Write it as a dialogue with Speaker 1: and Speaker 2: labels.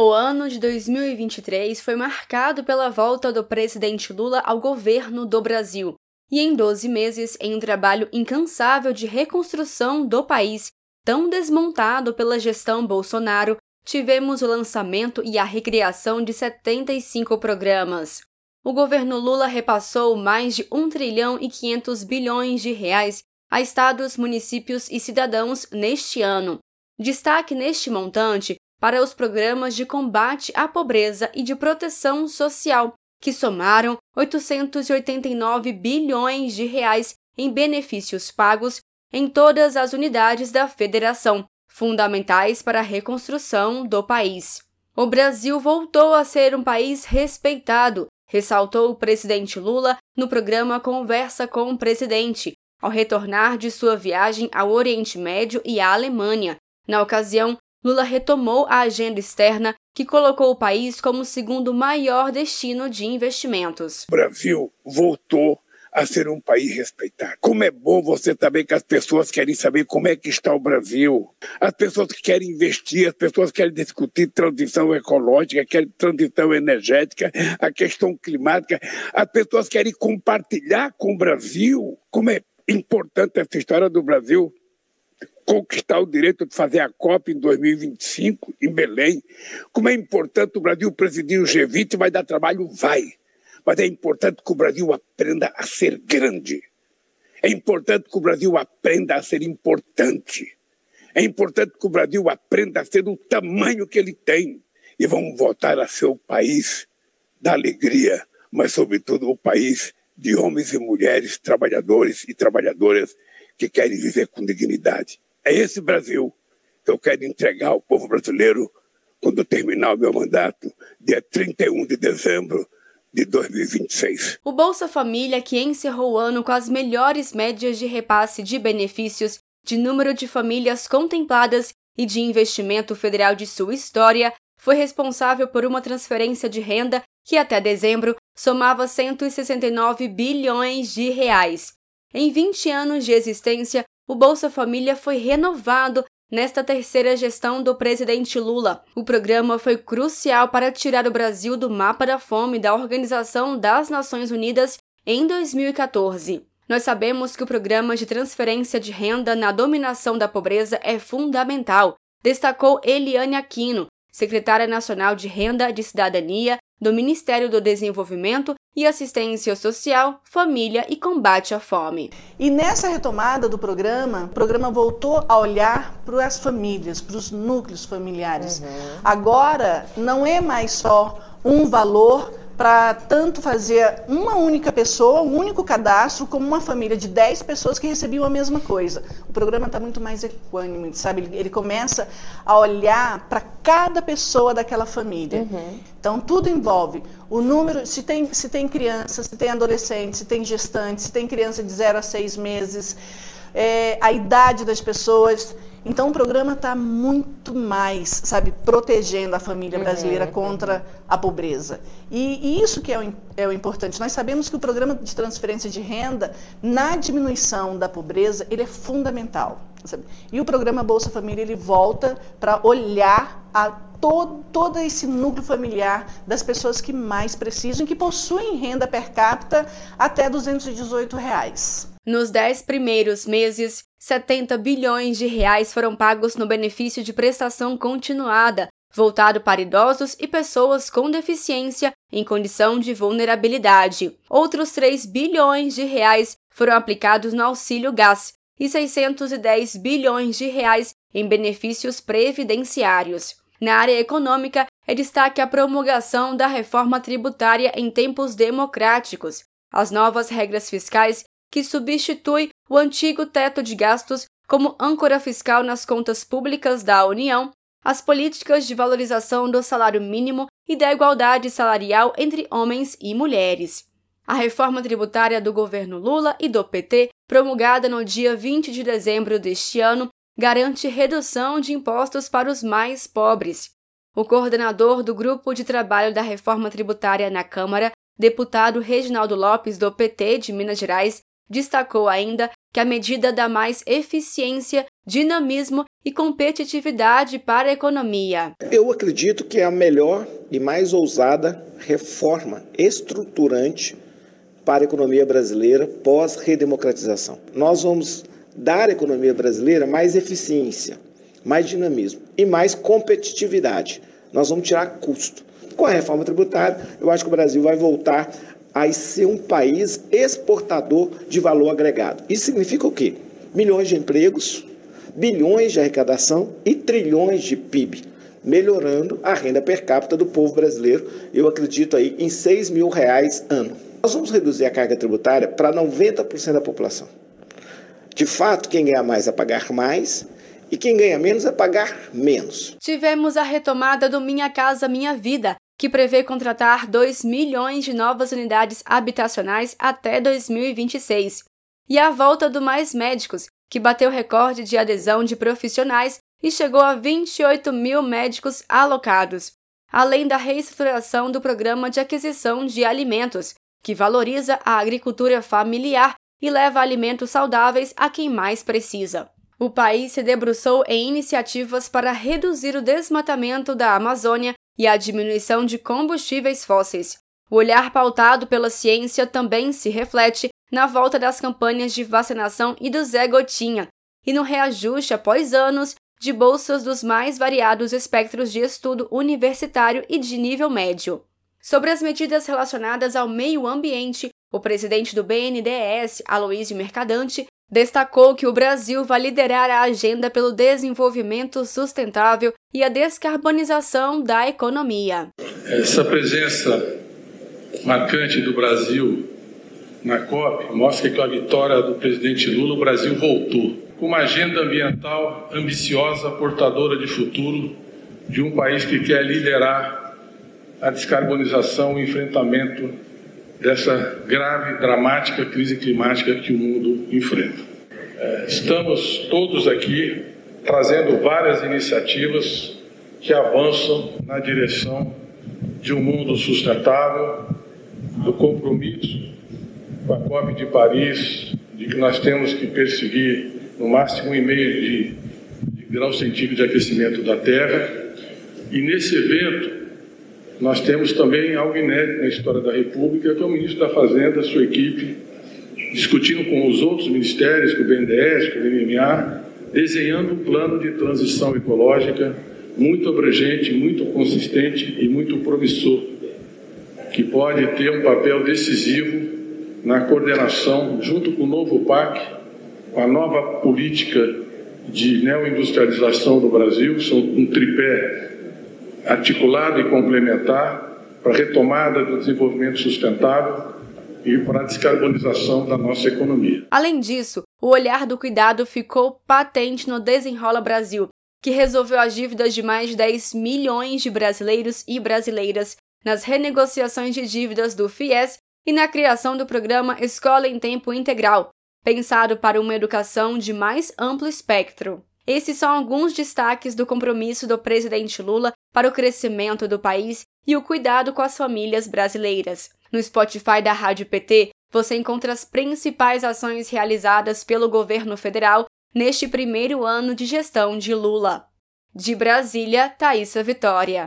Speaker 1: O ano de 2023 foi marcado pela volta do presidente Lula ao governo do Brasil. E em 12 meses, em um trabalho incansável de reconstrução do país, tão desmontado pela gestão Bolsonaro, tivemos o lançamento e a recriação de 75 programas. O governo Lula repassou mais de 1 trilhão e 500 bilhões de reais a estados, municípios e cidadãos neste ano. Destaque neste montante para os programas de combate à pobreza e de proteção social, que somaram 889 bilhões de reais em benefícios pagos em todas as unidades da federação, fundamentais para a reconstrução do país. O Brasil voltou a ser um país respeitado, ressaltou o presidente Lula no programa Conversa com o Presidente, ao retornar de sua viagem ao Oriente Médio e à Alemanha. Na ocasião, Lula retomou a agenda externa que colocou o país como o segundo maior destino de investimentos.
Speaker 2: O Brasil voltou a ser um país respeitado. Como é bom você saber que as pessoas querem saber como é que está o Brasil. As pessoas que querem investir, as pessoas querem discutir transição ecológica, querem transição energética, a questão climática. As pessoas querem compartilhar com o Brasil. Como é importante essa história do Brasil conquistar o direito de fazer a COP em 2025, em Belém. Como é importante o Brasil presidir o G20, vai dar trabalho? Vai. Mas é importante que o Brasil aprenda a ser grande. É importante que o Brasil aprenda a ser importante. É importante que o Brasil aprenda a ser do tamanho que ele tem. E vamos voltar a ser o país da alegria, mas, sobretudo, o país de homens e mulheres, trabalhadores e trabalhadoras que querem viver com dignidade. É esse Brasil que eu quero entregar ao povo brasileiro quando terminar o meu mandato, dia 31 de dezembro de 2026.
Speaker 1: O Bolsa Família, que encerrou o ano com as melhores médias de repasse de benefícios, de número de famílias contempladas e de investimento federal de sua história, foi responsável por uma transferência de renda que até dezembro somava 169 bilhões de reais. Em 20 anos de existência, o Bolsa Família foi renovado nesta terceira gestão do presidente Lula. O programa foi crucial para tirar o Brasil do mapa da fome da Organização das Nações Unidas em 2014. Nós sabemos que o programa de transferência de renda na dominação da pobreza é fundamental, destacou Eliane Aquino, secretária nacional de Renda de Cidadania do Ministério do Desenvolvimento e Assistência Social, Família e Combate à Fome.
Speaker 3: E nessa retomada do programa, o programa voltou a olhar para as famílias, para os núcleos familiares. Uhum. Agora não é mais só um valor para tanto fazer uma única pessoa, um único cadastro, como uma família de 10 pessoas que recebiam a mesma coisa. O programa está muito mais equânime, sabe? Ele, ele começa a olhar para cada pessoa daquela família. Uhum. Então, tudo envolve o número, se tem, se tem criança, se tem adolescente, se tem gestante, se tem criança de 0 a 6 meses, é, a idade das pessoas. Então o programa está muito mais, sabe, protegendo a família brasileira uhum, contra a pobreza. E, e, isso que é o, é o importante. Nós sabemos que o programa de transferência de renda, na diminuição da pobreza, ele é fundamental. Sabe? E o programa Bolsa Família, ele volta para olhar a todo, todo esse núcleo familiar das pessoas que mais precisam e que possuem renda per capita até 218 reais.
Speaker 1: Nos dez primeiros meses, 70 bilhões de reais foram pagos no benefício de prestação continuada, voltado para idosos e pessoas com deficiência em condição de vulnerabilidade. Outros 3 bilhões de reais foram aplicados no auxílio gás e 610 bilhões de reais em benefícios previdenciários. Na área econômica, é destaque a promulgação da reforma tributária em tempos democráticos, as novas regras fiscais que substitui o antigo teto de gastos como âncora fiscal nas contas públicas da União, as políticas de valorização do salário mínimo e da igualdade salarial entre homens e mulheres. A reforma tributária do governo Lula e do PT, promulgada no dia 20 de dezembro deste ano, garante redução de impostos para os mais pobres. O coordenador do Grupo de Trabalho da Reforma Tributária na Câmara, deputado Reginaldo Lopes, do PT de Minas Gerais, Destacou ainda que a medida dá mais eficiência, dinamismo e competitividade para a economia.
Speaker 4: Eu acredito que é a melhor e mais ousada reforma estruturante para a economia brasileira pós-redemocratização. Nós vamos dar à economia brasileira mais eficiência, mais dinamismo e mais competitividade. Nós vamos tirar custo. Com a reforma tributária, eu acho que o Brasil vai voltar a ser um país exportador de valor agregado. Isso significa o quê? Milhões de empregos, bilhões de arrecadação e trilhões de PIB, melhorando a renda per capita do povo brasileiro, eu acredito aí em 6 mil reais ano. Nós vamos reduzir a carga tributária para 90% da população. De fato, quem ganha mais é pagar mais e quem ganha menos é pagar menos.
Speaker 1: Tivemos a retomada do Minha Casa Minha Vida, que prevê contratar 2 milhões de novas unidades habitacionais até 2026, e a volta do Mais Médicos, que bateu recorde de adesão de profissionais e chegou a 28 mil médicos alocados, além da reestruturação do programa de aquisição de alimentos, que valoriza a agricultura familiar e leva alimentos saudáveis a quem mais precisa. O país se debruçou em iniciativas para reduzir o desmatamento da Amazônia e a diminuição de combustíveis fósseis. O olhar pautado pela ciência também se reflete na volta das campanhas de vacinação e do Zé Gotinha, e no reajuste após anos de bolsas dos mais variados espectros de estudo universitário e de nível médio. Sobre as medidas relacionadas ao meio ambiente, o presidente do BNDES, Aloísio Mercadante, destacou que o Brasil vai liderar a agenda pelo desenvolvimento sustentável e a descarbonização da economia.
Speaker 5: Essa presença marcante do Brasil na COP mostra que com a vitória do presidente Lula o Brasil voltou com uma agenda ambiental ambiciosa, portadora de futuro, de um país que quer liderar a descarbonização e o enfrentamento dessa grave, dramática crise climática que o mundo enfrenta. É, estamos todos aqui trazendo várias iniciativas que avançam na direção de um mundo sustentável, do compromisso com a COP de Paris, de que nós temos que perseguir no máximo um e meio de, de grau centígrado de aquecimento da Terra. E nesse evento nós temos também algo inédito na história da República, que é o ministro da Fazenda, sua equipe, discutindo com os outros ministérios, com o BNDES, com o MMA, desenhando um plano de transição ecológica muito abrangente, muito consistente e muito promissor, que pode ter um papel decisivo na coordenação, junto com o novo PAC, com a nova política de neoindustrialização do Brasil, são um tripé articulado e complementar para a retomada do desenvolvimento sustentável e para a descarbonização da nossa economia.
Speaker 1: Além disso, o olhar do cuidado ficou patente no Desenrola Brasil, que resolveu as dívidas de mais de 10 milhões de brasileiros e brasileiras nas renegociações de dívidas do FIES e na criação do programa Escola em Tempo Integral, pensado para uma educação de mais amplo espectro. Esses são alguns destaques do compromisso do presidente Lula para o crescimento do país e o cuidado com as famílias brasileiras. No Spotify da Rádio PT, você encontra as principais ações realizadas pelo governo federal neste primeiro ano de gestão de Lula. De Brasília, Thaisa Vitória.